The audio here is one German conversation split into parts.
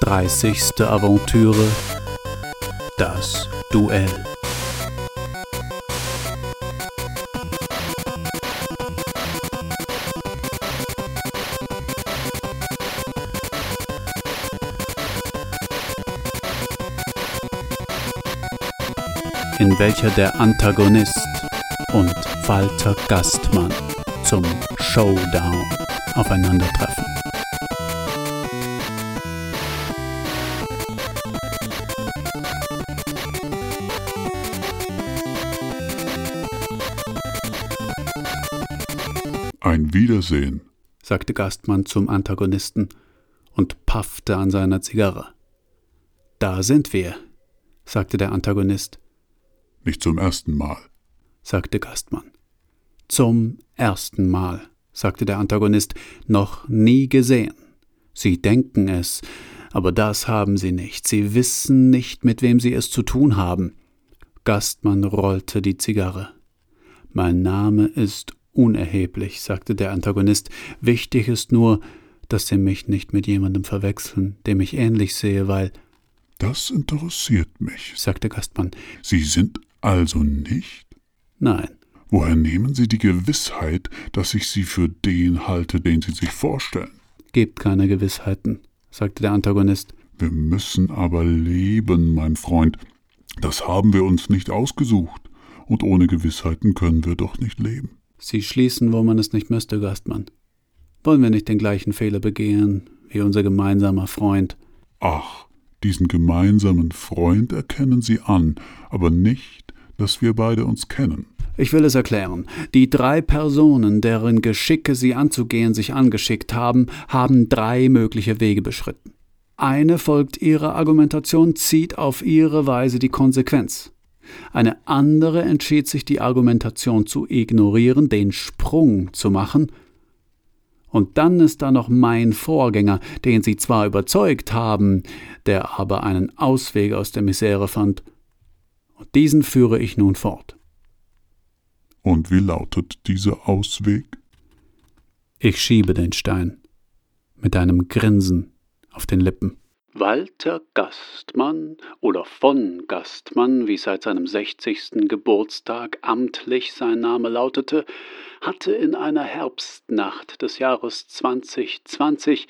Dreißigste Aventüre. Das Duell. In welcher der Antagonist und Walter Gastmann zum Showdown aufeinandertreffen. Ein Wiedersehen, sagte Gastmann zum Antagonisten und paffte an seiner Zigarre. Da sind wir, sagte der Antagonist. Nicht zum ersten Mal, sagte Gastmann. Zum ersten Mal, sagte der Antagonist, noch nie gesehen. Sie denken es, aber das haben sie nicht. Sie wissen nicht, mit wem sie es zu tun haben. Gastmann rollte die Zigarre. Mein Name ist unerheblich, sagte der Antagonist. Wichtig ist nur, dass Sie mich nicht mit jemandem verwechseln, dem ich ähnlich sehe, weil. Das interessiert mich, sagte Gastmann. Sie sind also nicht? Nein. Woher nehmen Sie die Gewissheit, dass ich Sie für den halte, den Sie sich vorstellen? Gebt keine Gewissheiten, sagte der Antagonist. Wir müssen aber leben, mein Freund. Das haben wir uns nicht ausgesucht. Und ohne Gewissheiten können wir doch nicht leben. Sie schließen, wo man es nicht müsste, Gastmann. Wollen wir nicht den gleichen Fehler begehen wie unser gemeinsamer Freund? Ach, diesen gemeinsamen Freund erkennen Sie an, aber nicht, dass wir beide uns kennen. Ich will es erklären. Die drei Personen, deren Geschicke sie anzugehen sich angeschickt haben, haben drei mögliche Wege beschritten. Eine folgt ihrer Argumentation, zieht auf ihre Weise die Konsequenz. Eine andere entschied sich, die Argumentation zu ignorieren, den Sprung zu machen. Und dann ist da noch mein Vorgänger, den sie zwar überzeugt haben, der aber einen Ausweg aus der Misere fand. Und diesen führe ich nun fort. Und wie lautet dieser Ausweg? Ich schiebe den Stein mit einem Grinsen auf den Lippen. Walter Gastmann oder von Gastmann, wie seit seinem 60. Geburtstag amtlich sein Name lautete, hatte in einer Herbstnacht des Jahres 2020,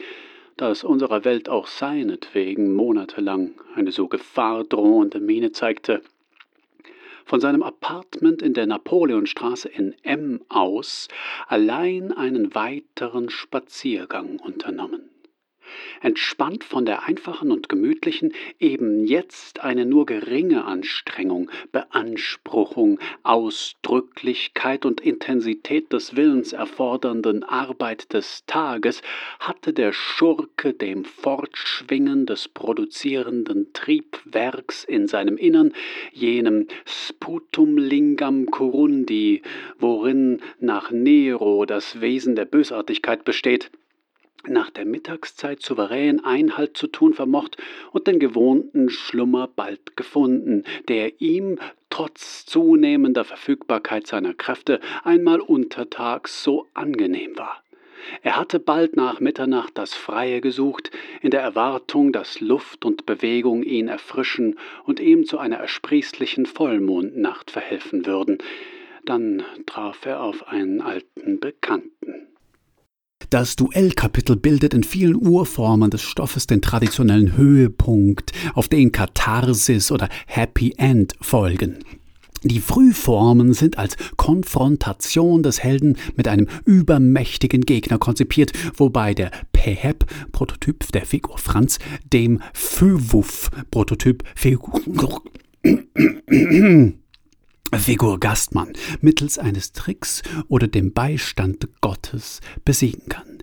da es unserer Welt auch seinetwegen monatelang eine so gefahrdrohende Miene zeigte, von seinem Apartment in der Napoleonstraße in M aus allein einen weiteren Spaziergang unternommen entspannt von der einfachen und gemütlichen, eben jetzt eine nur geringe Anstrengung, Beanspruchung, Ausdrücklichkeit und Intensität des Willens erfordernden Arbeit des Tages, hatte der Schurke dem Fortschwingen des produzierenden Triebwerks in seinem Innern, jenem Sputum lingam curundi, worin nach Nero das Wesen der Bösartigkeit besteht, nach der Mittagszeit souverän Einhalt zu tun vermocht und den gewohnten Schlummer bald gefunden, der ihm trotz zunehmender Verfügbarkeit seiner Kräfte einmal untertags so angenehm war. Er hatte bald nach Mitternacht das Freie gesucht, in der Erwartung, dass Luft und Bewegung ihn erfrischen und ihm zu einer ersprießlichen Vollmondnacht verhelfen würden. Dann traf er auf einen alten Bekannten. Das Duellkapitel bildet in vielen Urformen des Stoffes den traditionellen Höhepunkt, auf den Katharsis oder Happy End folgen. Die Frühformen sind als Konfrontation des Helden mit einem übermächtigen Gegner konzipiert, wobei der Peheb, Prototyp der Figur Franz, dem Föwuff, Prototyp Figur Figur Gastmann mittels eines Tricks oder dem Beistand Gottes besiegen kann.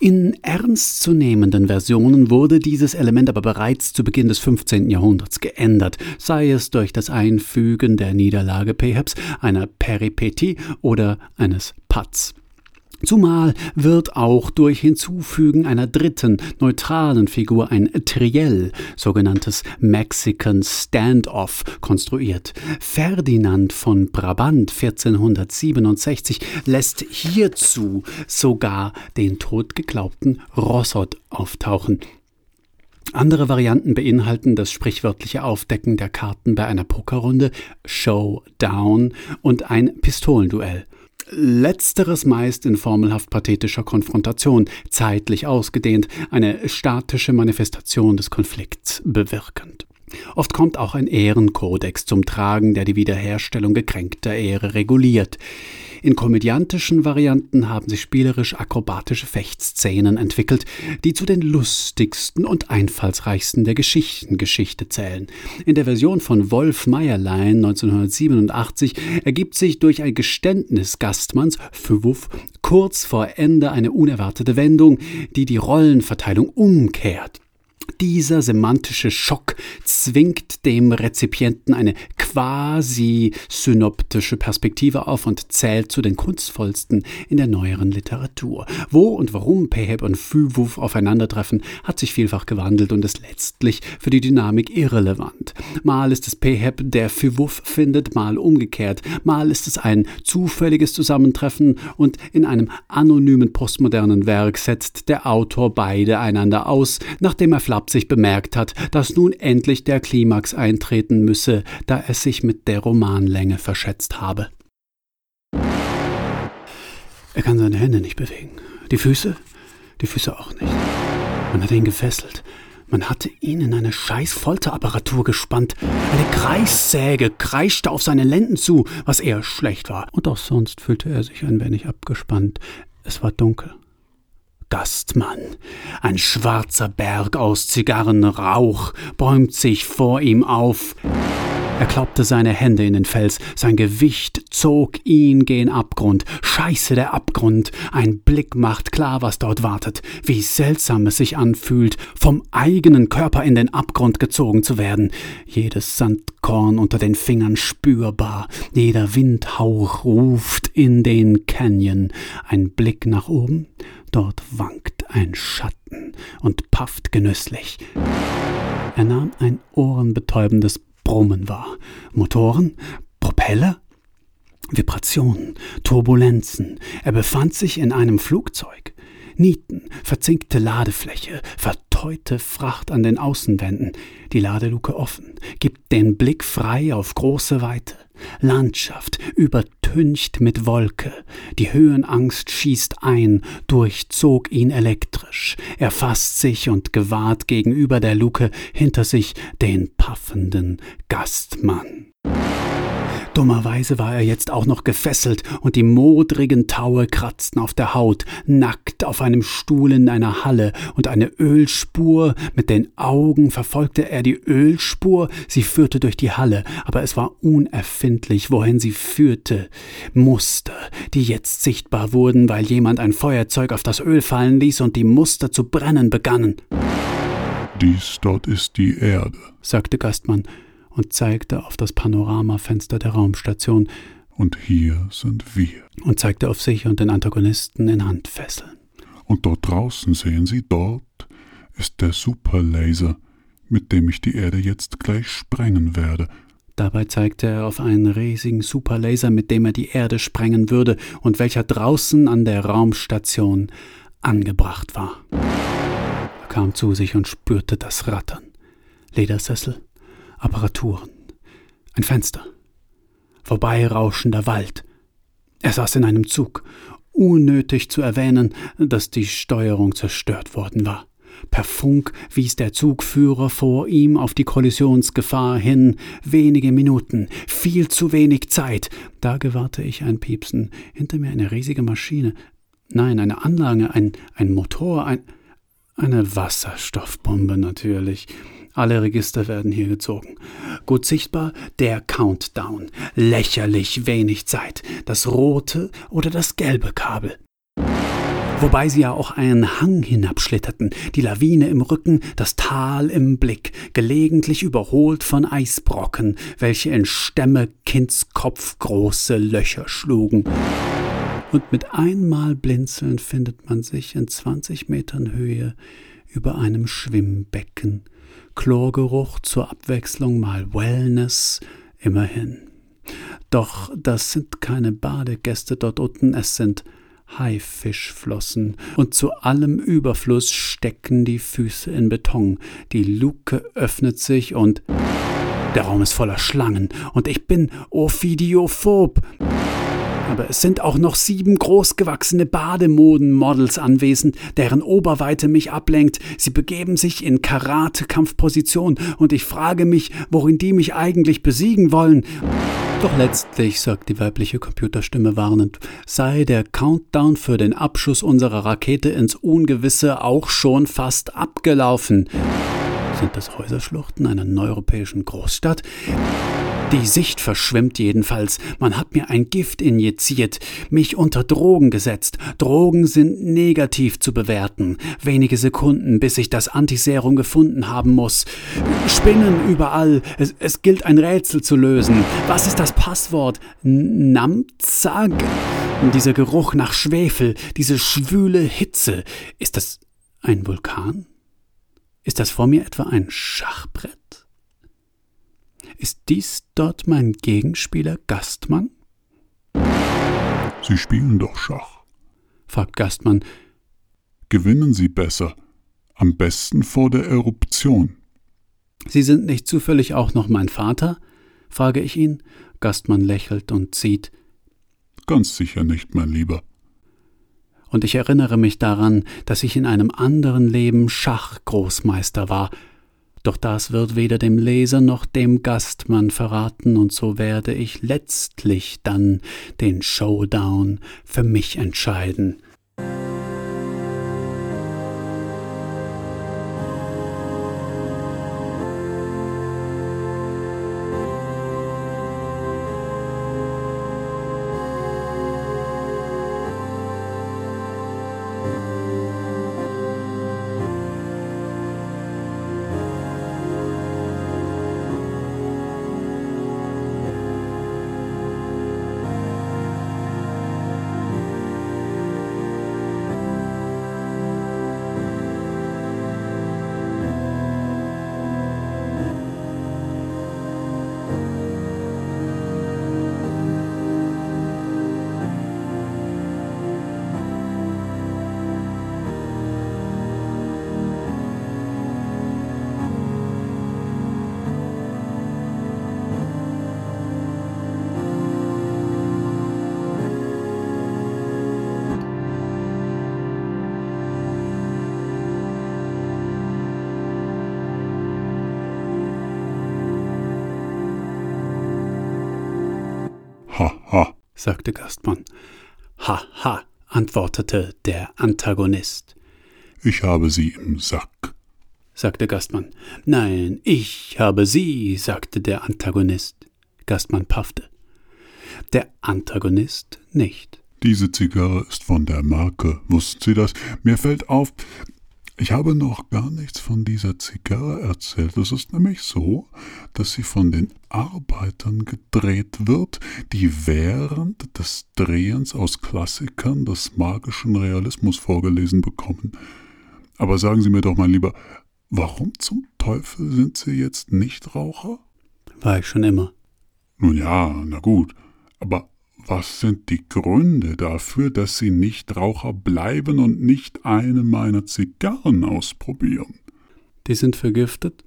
In ernstzunehmenden Versionen wurde dieses Element aber bereits zu Beginn des 15. Jahrhunderts geändert, sei es durch das Einfügen der Niederlage Pehebs, einer Peripetie oder eines Patz. Zumal wird auch durch Hinzufügen einer dritten, neutralen Figur ein Triell, sogenanntes Mexican Standoff, konstruiert. Ferdinand von Brabant 1467 lässt hierzu sogar den totgeglaubten Rossot auftauchen. Andere Varianten beinhalten das sprichwörtliche Aufdecken der Karten bei einer Pokerrunde, Showdown und ein Pistolenduell. Letzteres meist in formelhaft pathetischer Konfrontation, zeitlich ausgedehnt, eine statische Manifestation des Konflikts bewirkend. Oft kommt auch ein Ehrenkodex zum Tragen, der die Wiederherstellung gekränkter Ehre reguliert. In komödiantischen Varianten haben sich spielerisch akrobatische Fechtszenen entwickelt, die zu den lustigsten und einfallsreichsten der Geschichtengeschichte zählen. In der Version von Wolf Meierlein 1987 ergibt sich durch ein Geständnis Gastmanns für Wuff kurz vor Ende eine unerwartete Wendung, die die Rollenverteilung umkehrt. Dieser semantische Schock zwingt dem Rezipienten eine quasi synoptische Perspektive auf und zählt zu den kunstvollsten in der neueren Literatur. Wo und warum Peheb und Füwuf aufeinandertreffen, hat sich vielfach gewandelt und ist letztlich für die Dynamik irrelevant. Mal ist es Peheb, der Füwuf findet, mal umgekehrt. Mal ist es ein zufälliges Zusammentreffen und in einem anonymen postmodernen Werk setzt der Autor beide einander aus, nachdem er flapsig bemerkt hat, dass nun endlich der Klimax eintreten müsse, da es sich mit der Romanlänge verschätzt habe. Er kann seine Hände nicht bewegen. Die Füße? Die Füße auch nicht. Man hat ihn gefesselt. Man hatte ihn in eine scheiß Folterapparatur gespannt. Eine Kreissäge kreischte auf seine Lenden zu, was eher schlecht war. Und auch sonst fühlte er sich ein wenig abgespannt. Es war dunkel. Gastmann. Ein schwarzer Berg aus Zigarrenrauch bäumt sich vor ihm auf. Er klappte seine Hände in den Fels, sein Gewicht zog ihn gen Abgrund. Scheiße, der Abgrund. Ein Blick macht klar, was dort wartet. Wie seltsam es sich anfühlt, vom eigenen Körper in den Abgrund gezogen zu werden. Jedes Sandkorn unter den Fingern spürbar. Jeder Windhauch ruft in den Canyon. Ein Blick nach oben. Dort wankt ein Schatten und pafft genüsslich. Er nahm ein ohrenbetäubendes Brummen wahr. Motoren, Propeller, Vibrationen, Turbulenzen. Er befand sich in einem Flugzeug. Nieten, verzinkte Ladefläche, verteute Fracht an den Außenwänden, die Ladeluke offen, gibt den Blick frei auf große Weite. Landschaft übertüncht mit Wolke, die Höhenangst schießt ein, durchzog ihn elektrisch, er fasst sich und gewahrt gegenüber der Luke hinter sich den paffenden Gastmann. Dummerweise war er jetzt auch noch gefesselt und die modrigen Taue kratzten auf der Haut, nackt auf einem Stuhl in einer Halle und eine Ölspur, mit den Augen verfolgte er die Ölspur, sie führte durch die Halle, aber es war unerfindlich, wohin sie führte. Muster, die jetzt sichtbar wurden, weil jemand ein Feuerzeug auf das Öl fallen ließ und die Muster zu brennen begannen. Dies dort ist die Erde, sagte Gastmann und zeigte auf das Panoramafenster der Raumstation. Und hier sind wir. Und zeigte auf sich und den Antagonisten in Handfesseln. Und dort draußen sehen Sie, dort ist der Superlaser, mit dem ich die Erde jetzt gleich sprengen werde. Dabei zeigte er auf einen riesigen Superlaser, mit dem er die Erde sprengen würde und welcher draußen an der Raumstation angebracht war. Er kam zu sich und spürte das Rattern. Ledersessel, Apparaturen, ein Fenster, vorbeirauschender Wald. Er saß in einem Zug, unnötig zu erwähnen, dass die Steuerung zerstört worden war. Per Funk wies der Zugführer vor ihm auf die Kollisionsgefahr hin. Wenige Minuten, viel zu wenig Zeit. Da gewahrte ich ein Piepsen. Hinter mir eine riesige Maschine. Nein, eine Anlage, ein, ein Motor, ein, eine Wasserstoffbombe natürlich. Alle Register werden hier gezogen. Gut sichtbar der Countdown. Lächerlich wenig Zeit. Das rote oder das gelbe Kabel. Wobei sie ja auch einen Hang hinabschlitterten, die Lawine im Rücken, das Tal im Blick, gelegentlich überholt von Eisbrocken, welche in Stämme Kindskopf große Löcher schlugen. und mit einmal blinzeln findet man sich in 20 Metern Höhe über einem Schwimmbecken. Chlorgeruch zur Abwechslung mal Wellness, immerhin. Doch das sind keine Badegäste dort unten, es sind Haifischflossen, und zu allem Überfluss stecken die Füße in Beton. Die Luke öffnet sich und der Raum ist voller Schlangen, und ich bin ophidiophob. Aber es sind auch noch sieben großgewachsene Bademodenmodels anwesend, deren Oberweite mich ablenkt. Sie begeben sich in Karate-Kampfposition und ich frage mich, worin die mich eigentlich besiegen wollen. Doch letztlich, sagt die weibliche Computerstimme warnend, sei der Countdown für den Abschuss unserer Rakete ins Ungewisse auch schon fast abgelaufen. Sind das Häuserschluchten einer neuropäischen Großstadt? Die Sicht verschwimmt jedenfalls. Man hat mir ein Gift injiziert, mich unter Drogen gesetzt. Drogen sind negativ zu bewerten. Wenige Sekunden, bis ich das Antiserum gefunden haben muss. Spinnen überall. Es, es gilt ein Rätsel zu lösen. Was ist das Passwort? Namzag? Dieser Geruch nach Schwefel, diese schwüle Hitze. Ist das ein Vulkan? Ist das vor mir etwa ein Schachbrett? Ist dies dort mein Gegenspieler Gastmann? Sie spielen doch Schach, fragt Gastmann. Gewinnen Sie besser, am besten vor der Eruption. Sie sind nicht zufällig auch noch mein Vater? frage ich ihn. Gastmann lächelt und zieht. Ganz sicher nicht, mein Lieber. Und ich erinnere mich daran, dass ich in einem anderen Leben Schachgroßmeister war, doch das wird weder dem Leser noch dem Gastmann verraten, und so werde ich letztlich dann den Showdown für mich entscheiden. Sagte Gastmann. Ha, ha, antwortete der Antagonist. Ich habe sie im Sack, sagte Gastmann. Nein, ich habe sie, sagte der Antagonist. Gastmann paffte. Der Antagonist nicht. Diese Zigarre ist von der Marke. Wussten Sie das? Mir fällt auf, ich habe noch gar nichts von dieser Zigarre erzählt. Es ist nämlich so, dass sie von den Arbeitern gedreht wird, die während des Drehens aus Klassikern des magischen Realismus vorgelesen bekommen. Aber sagen Sie mir doch mal lieber, warum zum Teufel sind Sie jetzt Nichtraucher? War ich schon immer. Nun ja, na gut, aber was sind die Gründe dafür, dass Sie nicht Raucher bleiben und nicht eine meiner Zigarren ausprobieren? Die sind vergiftet.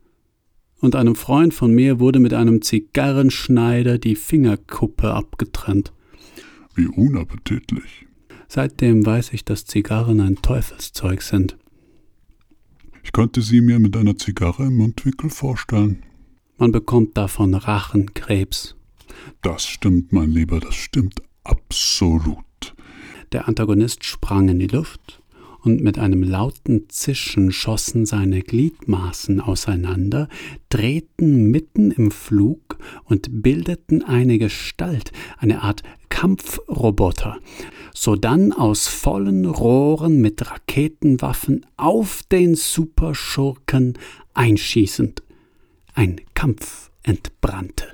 Und einem Freund von mir wurde mit einem Zigarrenschneider die Fingerkuppe abgetrennt. Wie unappetitlich. Seitdem weiß ich, dass Zigarren ein Teufelszeug sind. Ich könnte sie mir mit einer Zigarre im Mundwinkel vorstellen. Man bekommt davon Rachenkrebs. Das stimmt, mein Lieber, das stimmt absolut. Der Antagonist sprang in die Luft, und mit einem lauten Zischen schossen seine Gliedmaßen auseinander, drehten mitten im Flug und bildeten eine Gestalt, eine Art Kampfroboter, sodann aus vollen Rohren mit Raketenwaffen auf den Superschurken einschießend. Ein Kampf entbrannte.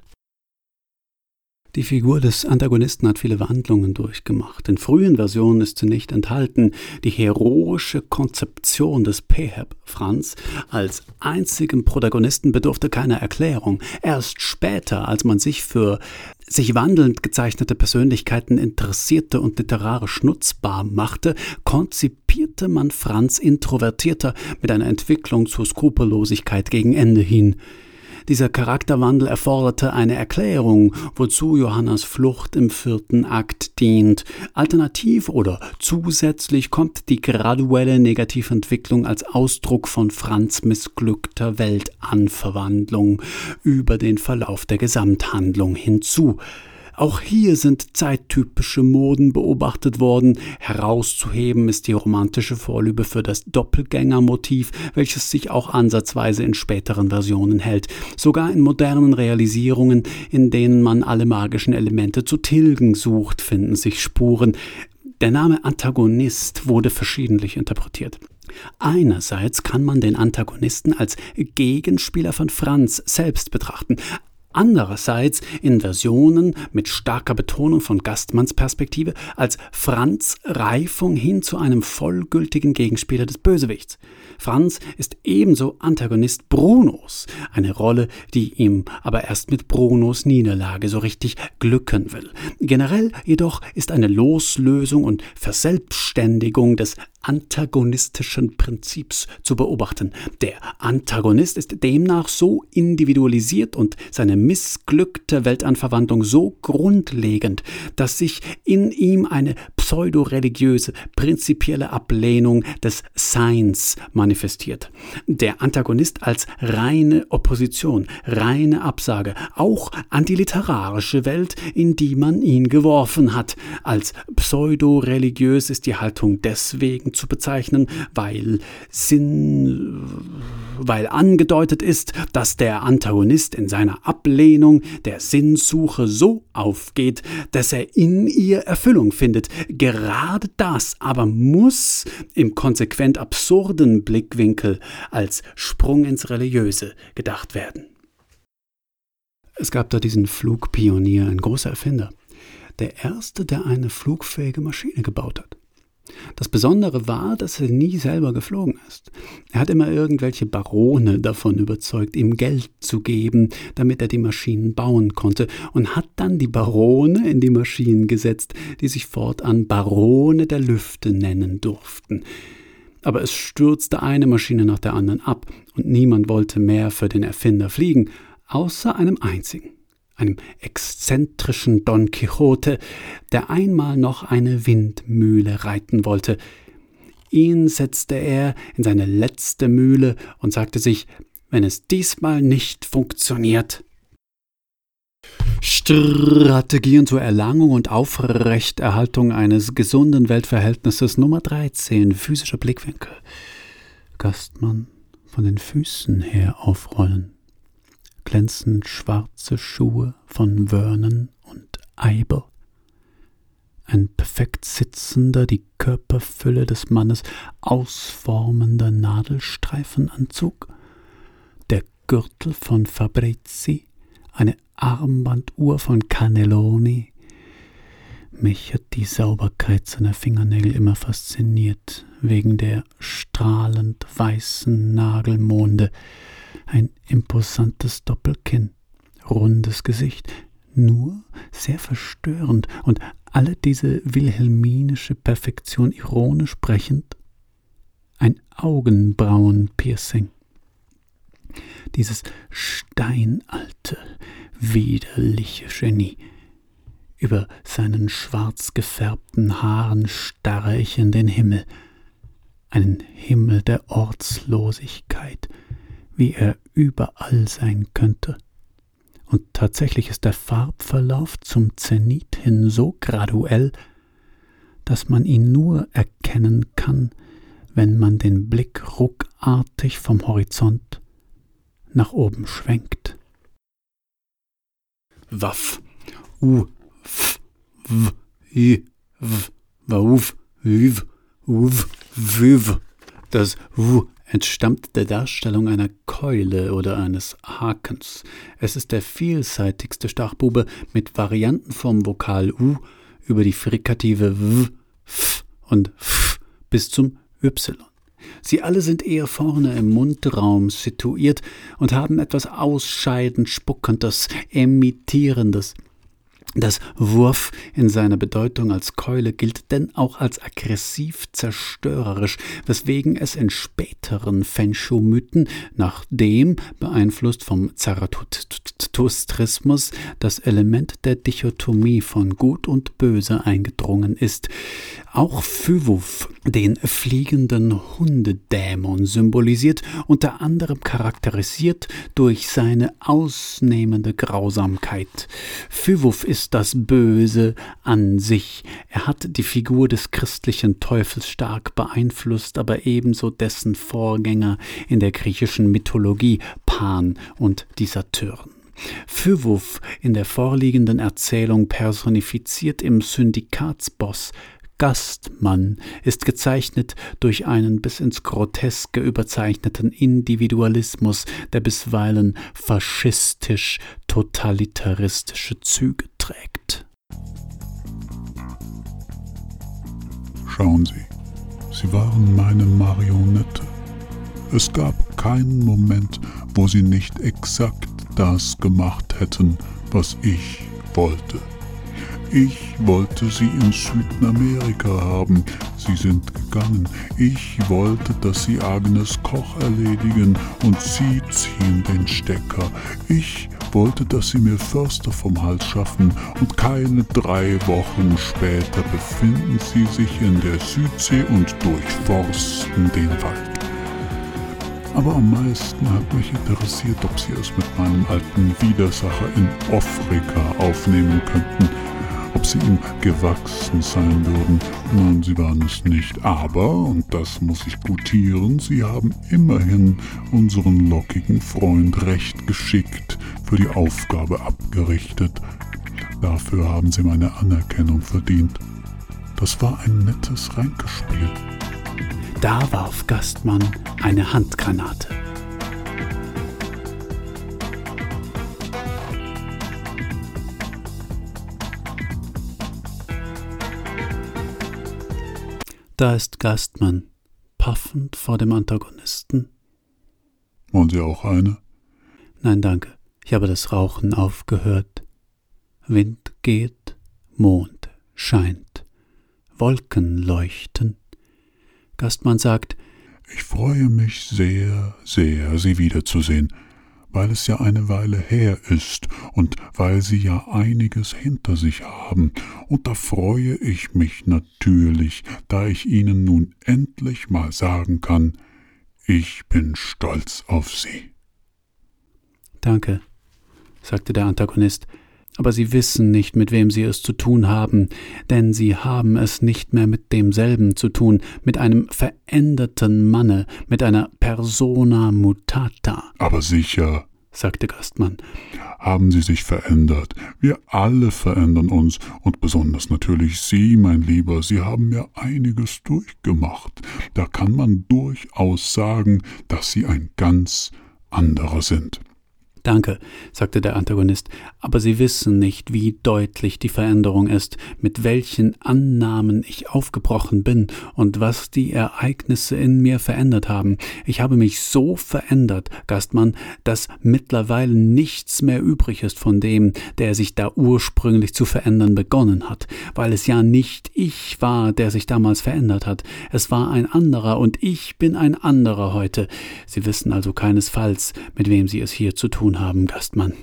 Die Figur des Antagonisten hat viele Wandlungen durchgemacht. In frühen Versionen ist sie nicht enthalten. Die heroische Konzeption des Peheb Franz als einzigen Protagonisten bedurfte keiner Erklärung. Erst später, als man sich für sich wandelnd gezeichnete Persönlichkeiten interessierte und literarisch nutzbar machte, konzipierte man Franz introvertierter mit einer Entwicklung zur Skrupellosigkeit gegen Ende hin. Dieser Charakterwandel erforderte eine Erklärung, wozu Johannas Flucht im vierten Akt dient. Alternativ oder zusätzlich kommt die graduelle Negativentwicklung als Ausdruck von Franz missglückter Weltanverwandlung über den Verlauf der Gesamthandlung hinzu. Auch hier sind zeittypische Moden beobachtet worden. Herauszuheben ist die romantische Vorliebe für das Doppelgängermotiv, welches sich auch ansatzweise in späteren Versionen hält. Sogar in modernen Realisierungen, in denen man alle magischen Elemente zu tilgen sucht, finden sich Spuren. Der Name Antagonist wurde verschiedentlich interpretiert. Einerseits kann man den Antagonisten als Gegenspieler von Franz selbst betrachten, andererseits in Versionen mit starker Betonung von Gastmanns Perspektive als Franz Reifung hin zu einem vollgültigen Gegenspieler des Bösewichts. Franz ist ebenso Antagonist Brunos, eine Rolle, die ihm aber erst mit Brunos Niederlage so richtig glücken will. Generell jedoch ist eine Loslösung und Verselbstständigung des antagonistischen Prinzips zu beobachten. Der Antagonist ist demnach so individualisiert und seine missglückte Weltanverwandlung so grundlegend, dass sich in ihm eine pseudoreligiöse, prinzipielle Ablehnung des Seins manifestiert. Der Antagonist als reine Opposition, reine Absage, auch an die literarische Welt, in die man ihn geworfen hat. Als pseudoreligiös ist die Haltung deswegen zu bezeichnen, weil Sinn, weil angedeutet ist, dass der Antagonist in seiner Ablehnung der Sinnsuche so aufgeht, dass er in ihr Erfüllung findet, Gerade das aber muss im konsequent absurden Blickwinkel als Sprung ins Religiöse gedacht werden. Es gab da diesen Flugpionier, ein großer Erfinder, der erste, der eine flugfähige Maschine gebaut hat. Das Besondere war, dass er nie selber geflogen ist. Er hat immer irgendwelche Barone davon überzeugt, ihm Geld zu geben, damit er die Maschinen bauen konnte, und hat dann die Barone in die Maschinen gesetzt, die sich fortan Barone der Lüfte nennen durften. Aber es stürzte eine Maschine nach der anderen ab, und niemand wollte mehr für den Erfinder fliegen, außer einem einzigen einem exzentrischen Don Quixote, der einmal noch eine Windmühle reiten wollte. Ihn setzte er in seine letzte Mühle und sagte sich, wenn es diesmal nicht funktioniert. Strategien zur Erlangung und Aufrechterhaltung eines gesunden Weltverhältnisses Nummer 13, physischer Blickwinkel. Gastmann von den Füßen her aufrollen glänzend schwarze Schuhe von Vernon und Eiber. Ein perfekt sitzender, die Körperfülle des Mannes ausformender Nadelstreifenanzug, der Gürtel von Fabrizi, eine Armbanduhr von Cannelloni. Mich hat die Sauberkeit seiner Fingernägel immer fasziniert, wegen der strahlend weißen Nagelmonde, ein imposantes Doppelkinn, rundes Gesicht, nur sehr verstörend und alle diese wilhelminische Perfektion ironisch brechend, ein Augenbrauenpiercing. Dieses steinalte, widerliche Genie. Über seinen schwarz gefärbten Haaren starre ich in den Himmel, einen Himmel der Ortslosigkeit, wie er überall sein könnte. Und tatsächlich ist der Farbverlauf zum Zenit hin so graduell, dass man ihn nur erkennen kann, wenn man den Blick ruckartig vom Horizont nach oben schwenkt. Waff, u, f, w, i, w, wauf, wiv, uv, viv. Das w entstammt der Darstellung einer Keule oder eines Hakens. Es ist der vielseitigste Stachbube mit Varianten vom Vokal U über die Frikative W, F und F bis zum Y. Sie alle sind eher vorne im Mundraum situiert und haben etwas ausscheidend Spuckendes, Emittierendes. Das Wurf in seiner Bedeutung als Keule gilt denn auch als aggressiv zerstörerisch, weswegen es in späteren Fenshu-Mythen, nachdem, beeinflusst vom Zarathustrismus, das Element der Dichotomie von Gut und Böse eingedrungen ist. Auch Phyvuf, den fliegenden Hundedämon, symbolisiert, unter anderem charakterisiert durch seine ausnehmende Grausamkeit. Phyvuf ist das Böse an sich. Er hat die Figur des christlichen Teufels stark beeinflusst, aber ebenso dessen Vorgänger in der griechischen Mythologie Pan und die Saturn. Phyvuf in der vorliegenden Erzählung personifiziert im Syndikatsboss Gastmann ist gezeichnet durch einen bis ins Groteske überzeichneten Individualismus, der bisweilen faschistisch-totalitaristische Züge trägt. Schauen Sie, Sie waren meine Marionette. Es gab keinen Moment, wo Sie nicht exakt das gemacht hätten, was ich wollte. Ich wollte sie in Südamerika haben. Sie sind gegangen. Ich wollte, dass sie Agnes Koch erledigen und sie ziehen den Stecker. Ich wollte, dass sie mir Förster vom Hals schaffen und keine drei Wochen später befinden sie sich in der Südsee und durchforsten den Wald. Aber am meisten hat mich interessiert, ob sie es mit meinem alten Widersacher in Afrika aufnehmen könnten sie ihm gewachsen sein würden. Nun, sie waren es nicht, aber, und das muss ich gutieren, sie haben immerhin unseren lockigen Freund recht geschickt für die Aufgabe abgerichtet. Dafür haben sie meine Anerkennung verdient. Das war ein nettes Ränkespiel. Da warf Gastmann eine Handgranate. Da ist Gastmann, paffend vor dem Antagonisten. Wollen Sie auch eine? Nein, danke. Ich habe das Rauchen aufgehört. Wind geht, Mond scheint, Wolken leuchten. Gastmann sagt, ich freue mich sehr, sehr, Sie wiederzusehen weil es ja eine Weile her ist und weil Sie ja einiges hinter sich haben, und da freue ich mich natürlich, da ich Ihnen nun endlich mal sagen kann, ich bin stolz auf Sie. Danke, sagte der Antagonist, aber Sie wissen nicht, mit wem Sie es zu tun haben, denn Sie haben es nicht mehr mit demselben zu tun, mit einem veränderten Manne, mit einer persona mutata. Aber sicher, sagte Gastmann. Haben Sie sich verändert. Wir alle verändern uns, und besonders natürlich Sie, mein Lieber, Sie haben mir einiges durchgemacht. Da kann man durchaus sagen, dass Sie ein ganz anderer sind. Danke, sagte der Antagonist, aber Sie wissen nicht, wie deutlich die Veränderung ist, mit welchen Annahmen ich aufgebrochen bin und was die Ereignisse in mir verändert haben. Ich habe mich so verändert, Gastmann, dass mittlerweile nichts mehr übrig ist von dem, der sich da ursprünglich zu verändern begonnen hat, weil es ja nicht ich war, der sich damals verändert hat. Es war ein anderer und ich bin ein anderer heute. Sie wissen also keinesfalls, mit wem Sie es hier zu tun haben, Gastmann.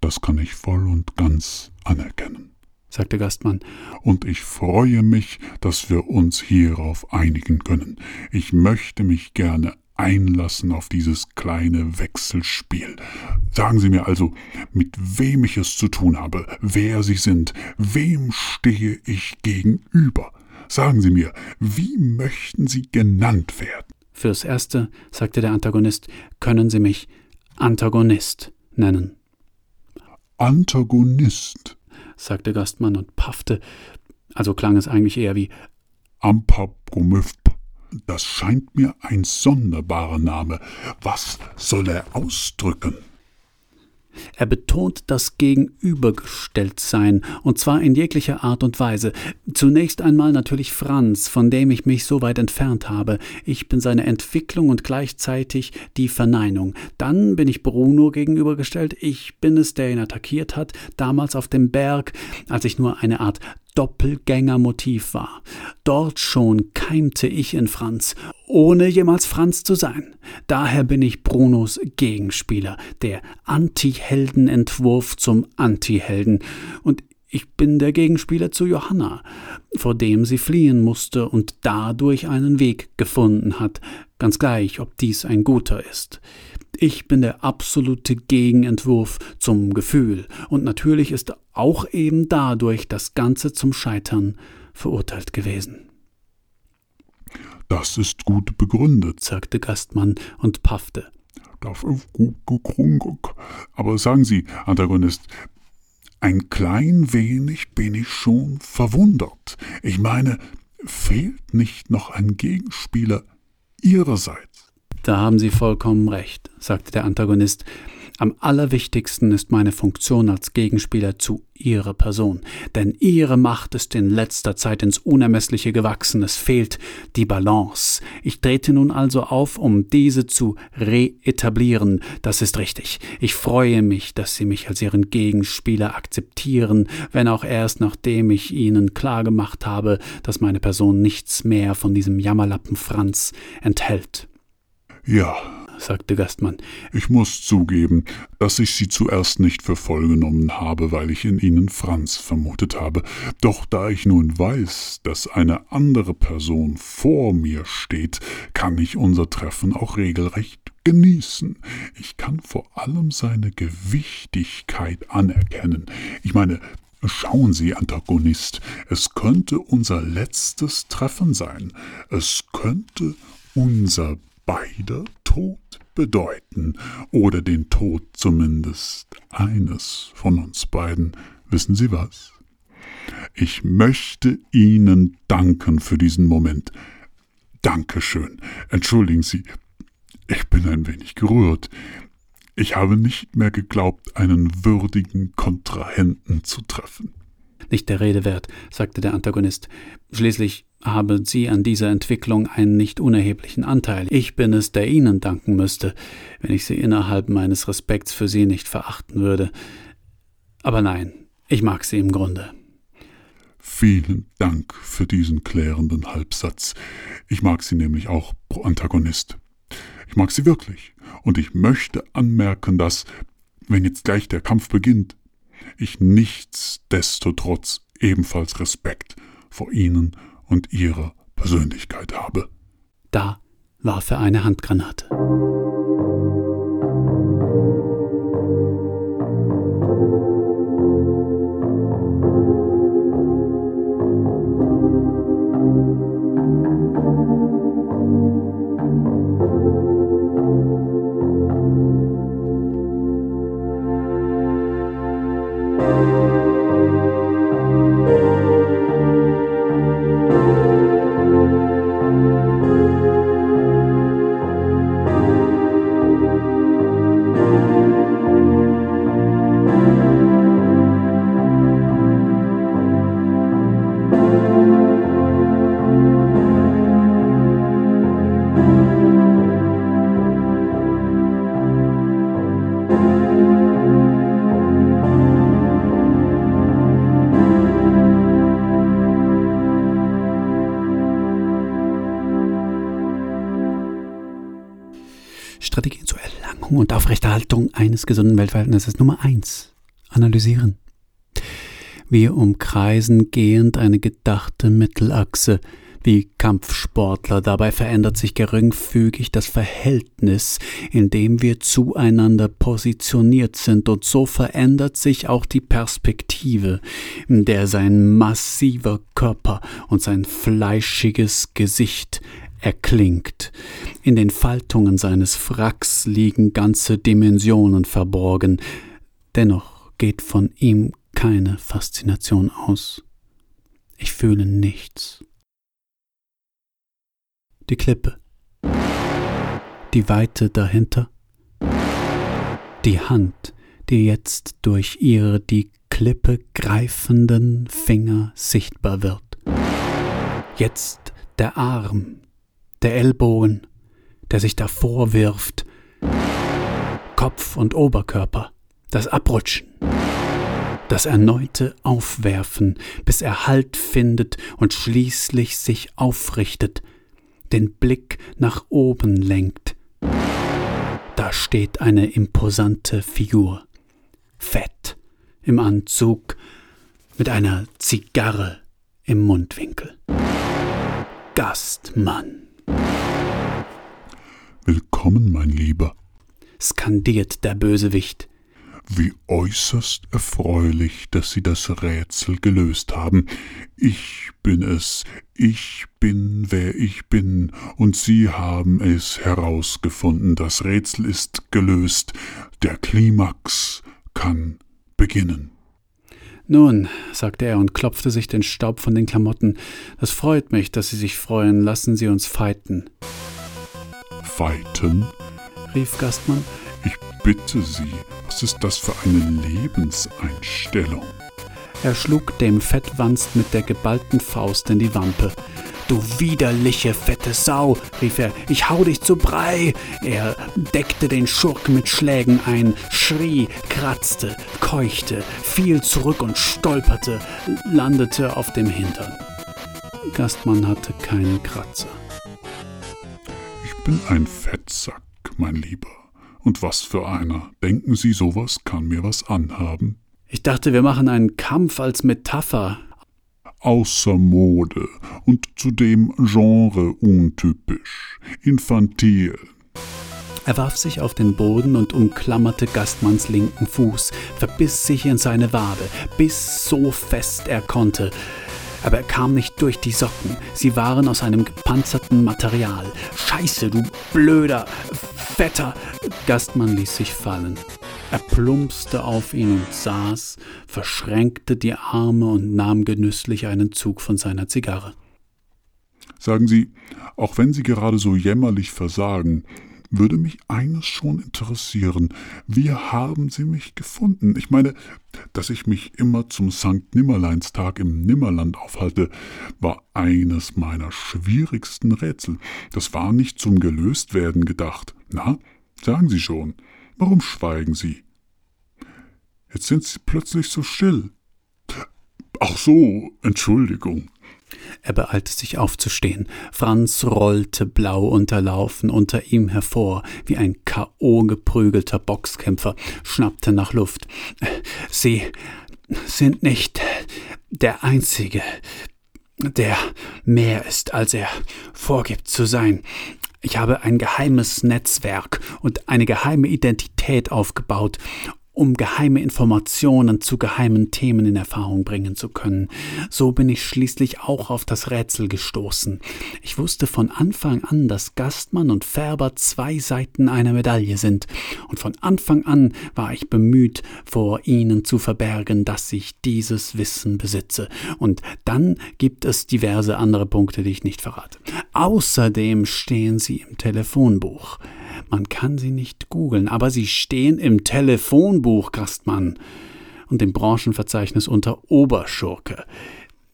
Das kann ich voll und ganz anerkennen, sagte Gastmann. Und ich freue mich, dass wir uns hierauf einigen können. Ich möchte mich gerne einlassen auf dieses kleine Wechselspiel. Sagen Sie mir also, mit wem ich es zu tun habe, wer Sie sind, wem stehe ich gegenüber? Sagen Sie mir, wie möchten Sie genannt werden? Fürs Erste, sagte der Antagonist, können Sie mich Antagonist nennen. Antagonist, sagte Gastmann und paffte, also klang es eigentlich eher wie Ampapomyph, Das scheint mir ein sonderbarer Name. Was soll er ausdrücken? Er betont das Gegenübergestelltsein, und zwar in jeglicher Art und Weise. Zunächst einmal natürlich Franz, von dem ich mich so weit entfernt habe. Ich bin seine Entwicklung und gleichzeitig die Verneinung. Dann bin ich Bruno gegenübergestellt. Ich bin es, der ihn attackiert hat, damals auf dem Berg, als ich nur eine Art Doppelgängermotiv war. Dort schon keimte ich in Franz, ohne jemals Franz zu sein. Daher bin ich Brunos Gegenspieler, der Anti-Helden-Entwurf zum Anti-Helden. Und ich bin der Gegenspieler zu Johanna, vor dem sie fliehen musste und dadurch einen Weg gefunden hat, ganz gleich, ob dies ein guter ist. Ich bin der absolute Gegenentwurf zum Gefühl, und natürlich ist auch eben dadurch das Ganze zum Scheitern verurteilt gewesen. Das ist gut begründet, sagte Gastmann und paffte. Das ist gut gegründet. Aber sagen Sie, Antagonist, ein klein wenig bin ich schon verwundert. Ich meine, fehlt nicht noch ein Gegenspieler Ihrerseits? Da haben Sie vollkommen recht, sagte der Antagonist. Am allerwichtigsten ist meine Funktion als Gegenspieler zu Ihrer Person, denn Ihre Macht ist in letzter Zeit ins Unermessliche gewachsen, es fehlt die Balance. Ich trete nun also auf, um diese zu reetablieren, das ist richtig. Ich freue mich, dass Sie mich als Ihren Gegenspieler akzeptieren, wenn auch erst nachdem ich Ihnen klargemacht habe, dass meine Person nichts mehr von diesem Jammerlappen Franz enthält. Ja, sagte Gastmann. Ich muss zugeben, dass ich Sie zuerst nicht für voll genommen habe, weil ich in Ihnen Franz vermutet habe. Doch da ich nun weiß, dass eine andere Person vor mir steht, kann ich unser Treffen auch regelrecht genießen. Ich kann vor allem seine Gewichtigkeit anerkennen. Ich meine, Schauen Sie, Antagonist, es könnte unser letztes Treffen sein. Es könnte unser beider Tod bedeuten oder den Tod zumindest eines von uns beiden. Wissen Sie was? Ich möchte Ihnen danken für diesen Moment. Dankeschön. Entschuldigen Sie, ich bin ein wenig gerührt. Ich habe nicht mehr geglaubt, einen würdigen Kontrahenten zu treffen. Nicht der Rede wert, sagte der Antagonist. Schließlich haben Sie an dieser Entwicklung einen nicht unerheblichen Anteil. Ich bin es, der Ihnen danken müsste, wenn ich Sie innerhalb meines Respekts für Sie nicht verachten würde. Aber nein, ich mag Sie im Grunde. Vielen Dank für diesen klärenden Halbsatz. Ich mag Sie nämlich auch pro Antagonist. Ich mag Sie wirklich. Und ich möchte anmerken, dass, wenn jetzt gleich der Kampf beginnt, ich nichtsdestotrotz ebenfalls Respekt vor Ihnen und ihrer Persönlichkeit habe. Da warf er eine Handgranate. Strategien zur Erlangung und Aufrechterhaltung eines gesunden Weltverhältnisses Nummer eins Analysieren. Wir umkreisen gehend eine gedachte Mittelachse. Wie Kampfsportler, dabei verändert sich geringfügig das Verhältnis, in dem wir zueinander positioniert sind, und so verändert sich auch die Perspektive, in der sein massiver Körper und sein fleischiges Gesicht erklingt. In den Faltungen seines Fracks liegen ganze Dimensionen verborgen. Dennoch geht von ihm keine Faszination aus. Ich fühle nichts. die Klippe, die Weite dahinter, die Hand, die jetzt durch ihre die Klippe greifenden Finger sichtbar wird. Jetzt der Arm, der Ellbogen, der sich davor wirft, Kopf und Oberkörper, das Abrutschen, das erneute Aufwerfen, bis er Halt findet und schließlich sich aufrichtet, den Blick nach oben lenkt. Da steht eine imposante Figur, fett, im Anzug, mit einer Zigarre im Mundwinkel. Gastmann. Willkommen, mein Lieber, skandiert der Bösewicht. Wie äußerst erfreulich, dass Sie das Rätsel gelöst haben. Ich bin es, ich bin, wer ich bin, und Sie haben es herausgefunden. Das Rätsel ist gelöst. Der Klimax kann beginnen. Nun, sagte er und klopfte sich den Staub von den Klamotten, das freut mich, dass Sie sich freuen, lassen Sie uns feiten. Feiten? rief Gastmann. Ich bitte Sie, was ist das für eine Lebenseinstellung? Er schlug dem Fettwanst mit der geballten Faust in die Wampe. Du widerliche fette Sau, rief er, ich hau dich zu Brei. Er deckte den Schurken mit Schlägen ein, schrie, kratzte, keuchte, fiel zurück und stolperte, landete auf dem Hintern. Gastmann hatte keinen Kratzer. Ich bin ein Fettsack, mein Lieber. Und was für einer. Denken Sie, sowas kann mir was anhaben? Ich dachte, wir machen einen Kampf als Metapher. Außer Mode und zudem Genre untypisch, infantil. Er warf sich auf den Boden und umklammerte Gastmanns linken Fuß, verbiss sich in seine Wade, biss so fest er konnte aber er kam nicht durch die Socken. Sie waren aus einem gepanzerten Material. Scheiße, du blöder, fetter. Gastmann ließ sich fallen. Er plumpste auf ihn und saß, verschränkte die Arme und nahm genüsslich einen Zug von seiner Zigarre. Sagen Sie, auch wenn Sie gerade so jämmerlich versagen, würde mich eines schon interessieren. Wie haben Sie mich gefunden? Ich meine, dass ich mich immer zum Sankt Nimmerleinstag im Nimmerland aufhalte, war eines meiner schwierigsten Rätsel. Das war nicht zum Gelöstwerden gedacht. Na, sagen Sie schon. Warum schweigen Sie? Jetzt sind Sie plötzlich so still. Ach so, Entschuldigung. Er beeilte sich aufzustehen. Franz rollte blau unterlaufen unter ihm hervor, wie ein K.O. geprügelter Boxkämpfer, schnappte nach Luft. Sie sind nicht der Einzige, der mehr ist, als er vorgibt zu sein. Ich habe ein geheimes Netzwerk und eine geheime Identität aufgebaut, um geheime Informationen zu geheimen Themen in Erfahrung bringen zu können. So bin ich schließlich auch auf das Rätsel gestoßen. Ich wusste von Anfang an, dass Gastmann und Färber zwei Seiten einer Medaille sind, und von Anfang an war ich bemüht, vor ihnen zu verbergen, dass ich dieses Wissen besitze. Und dann gibt es diverse andere Punkte, die ich nicht verrate. Außerdem stehen sie im Telefonbuch. Man kann sie nicht googeln, aber sie stehen im Telefonbuch, Gastmann, und im Branchenverzeichnis unter Oberschurke.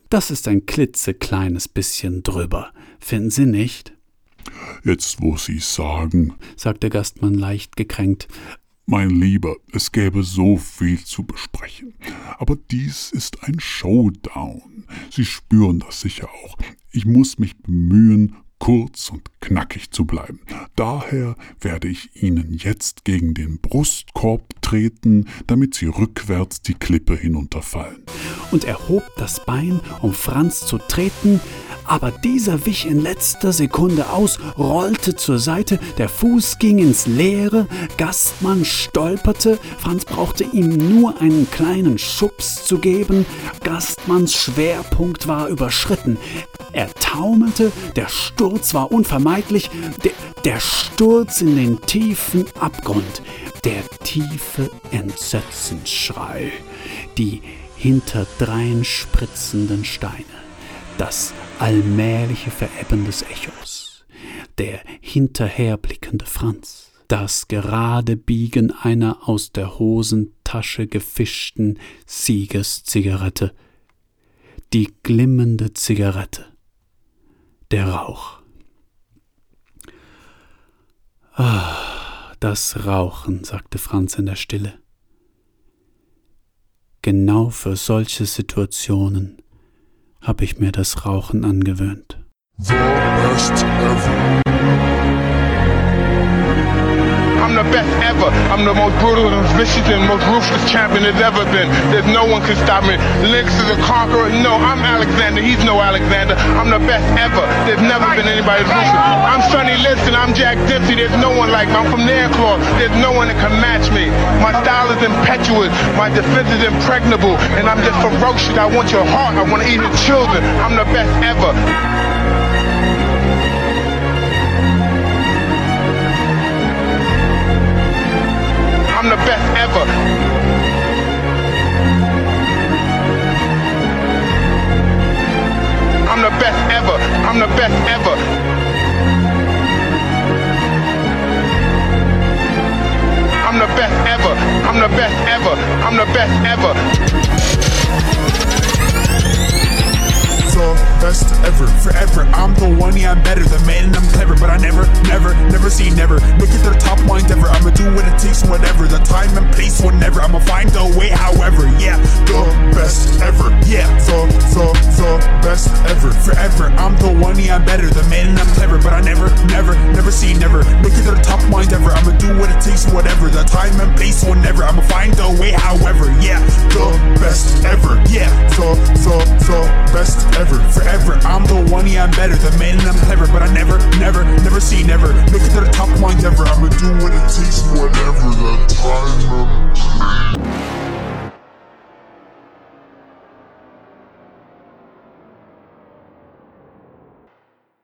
Das ist ein klitzekleines bisschen drüber. Finden Sie nicht? Jetzt, wo Sie sagen, sagte Gastmann leicht gekränkt. Mein Lieber, es gäbe so viel zu besprechen. Aber dies ist ein Showdown. Sie spüren das sicher auch. Ich muss mich bemühen, kurz und knackig zu bleiben. Daher werde ich Ihnen jetzt gegen den Brustkorb treten, damit Sie rückwärts die Klippe hinunterfallen. Und er hob das Bein, um Franz zu treten, aber dieser wich in letzter Sekunde aus, rollte zur Seite, der Fuß ging ins Leere, Gastmann stolperte, Franz brauchte ihm nur einen kleinen Schubs zu geben, Gastmanns Schwerpunkt war überschritten. Er taumelte, der Sturz war unvermeidlich, der, der Sturz in den tiefen Abgrund, der tiefe Entsetzensschrei, die hinterdrein spritzenden Steine, das allmähliche Verebben des Echos, der hinterherblickende Franz, das gerade Biegen einer aus der Hosentasche gefischten Siegeszigarette, die glimmende Zigarette, der Rauch. Ah, das Rauchen, sagte Franz in der Stille. Genau für solche Situationen habe ich mir das Rauchen angewöhnt. The best ever. Best ever. I'm the most brutal and vicious and most ruthless champion there's ever been. There's no one can stop me. Lynx is a conqueror. No, I'm Alexander. He's no Alexander. I'm the best ever. There's never been anybody as ruthless. I'm Sonny Liston. I'm Jack Dempsey. There's no one like me. I'm from Nairclaw. There's no one that can match me. My style is impetuous. My defense is impregnable. And I'm just ferocious. I want your heart. I want to eat your children. I'm the best ever. I'm the best ever. I'm the best ever. I'm the best ever. I'm the best ever. I'm the best ever. I'm the best ever the best ever, forever. I'm the one, yeah, I'm better, the man, I'm clever. But I never, never, never see never. Make it their top mind ever. I'ma do what it takes, whatever. The time and place, whenever. I'ma find a way, however. Yeah, the best ever. Yeah, the, the, the best ever, forever. I'm the one, yeah, I'm better, the man, I'm clever. But I never, never, never see never. Make it their top mind ever. I'ma do what it takes, whatever. The time and place, whenever. I'ma find a way, however. Yeah, the best ever. Yeah, the, the, the best ever. Forever forever. I'm the one, yeah, I'm better. The man and I'm clever, but I never, never, never see, never make it to the top lines ever. I'ma do what it takes, whatever the time.